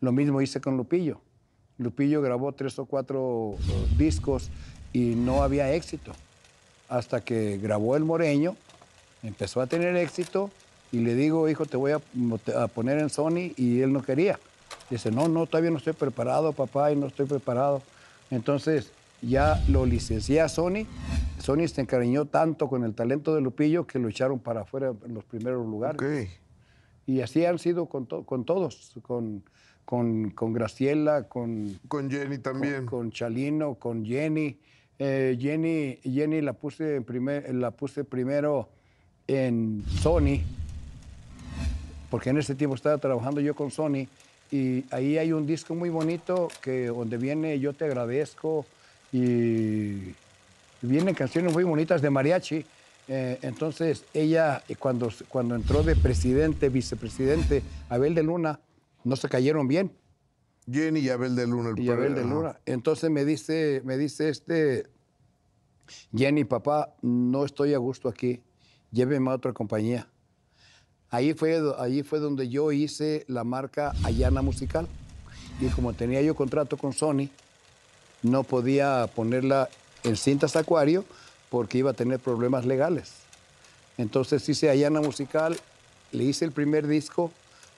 Lo mismo hice con Lupillo. Lupillo grabó tres o cuatro eh, discos y no había éxito. Hasta que grabó El Moreño, empezó a tener éxito y le digo, hijo, te voy a, a poner en Sony y él no quería. Dice, no, no, todavía no estoy preparado, papá, y no estoy preparado. Entonces ya lo licencié a Sony. Sony se encariñó tanto con el talento de Lupillo que lo echaron para afuera en los primeros lugares. Y así han sido con, to- con todos, con, con, con Graciela, con, Con Jenny también. con, con Chalino, con Jenny. Eh, Jenny, Jenny la, puse en primer, la puse primero en Sony, porque en ese tiempo estaba trabajando yo con Sony. Y ahí hay un disco muy bonito que donde viene Yo te agradezco y vienen canciones muy bonitas de mariachi. Eh, entonces ella cuando, cuando entró de presidente, vicepresidente, Abel de Luna, no se cayeron bien Jenny y Abel de Luna. el y Abel de. Luna. Entonces me dice, me dice este, Jenny, papá, no estoy a gusto aquí, lléveme a otra compañía. Ahí fue, ahí fue donde yo hice la marca Ayana Musical. Y como tenía yo contrato con Sony, no podía ponerla en cintas acuario porque iba a tener problemas legales. Entonces hice Ayana Musical, le hice el primer disco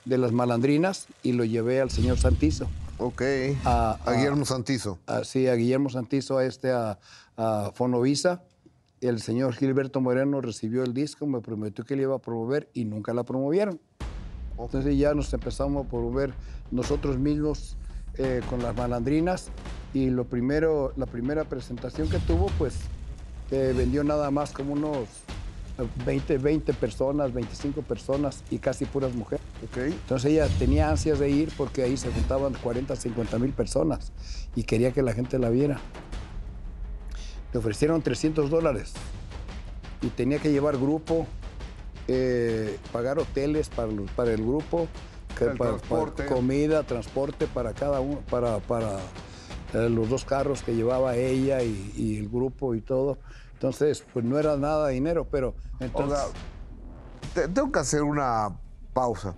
de Las Malandrinas y lo llevé al señor Santizo Ok. A- a a- Guillermo Santizo. así a Guillermo Santizo, a este, a, a Fonovisa. El señor Gilberto Moreno recibió el disco, me prometió que le iba a promover y nunca la promovieron. Entonces ya nos empezamos a promover nosotros mismos eh, con las malandrinas y lo primero, la primera presentación que tuvo, pues eh, vendió nada más como unos 20, 20 personas, 25 personas y casi puras mujeres. Entonces ella tenía ansias de ir porque ahí se juntaban 40, 50 mil personas y quería que la gente la viera. Le ofrecieron 300 dólares y tenía que llevar grupo, eh, pagar hoteles para, para el grupo, que El para- comida, transporte para cada uno, para, para eh, los dos carros que llevaba ella y, y el grupo y todo. Entonces, pues no era nada de dinero, pero entonces... Oiga, tengo que hacer una pausa.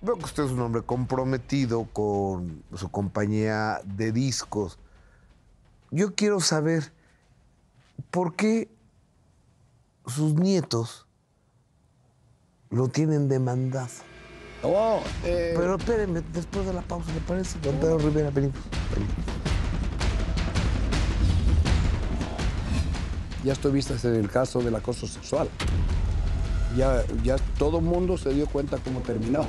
Veo que usted es un hombre comprometido con su compañía de discos. Yo quiero saber por qué sus nietos lo tienen demandado. Oh, eh, Pero espérenme, después de la pausa, ¿le parece? Don Pedro Rivera, venimos. venimos. Ya estuviste en el caso del acoso sexual. Ya, ya todo el mundo se dio cuenta cómo terminó.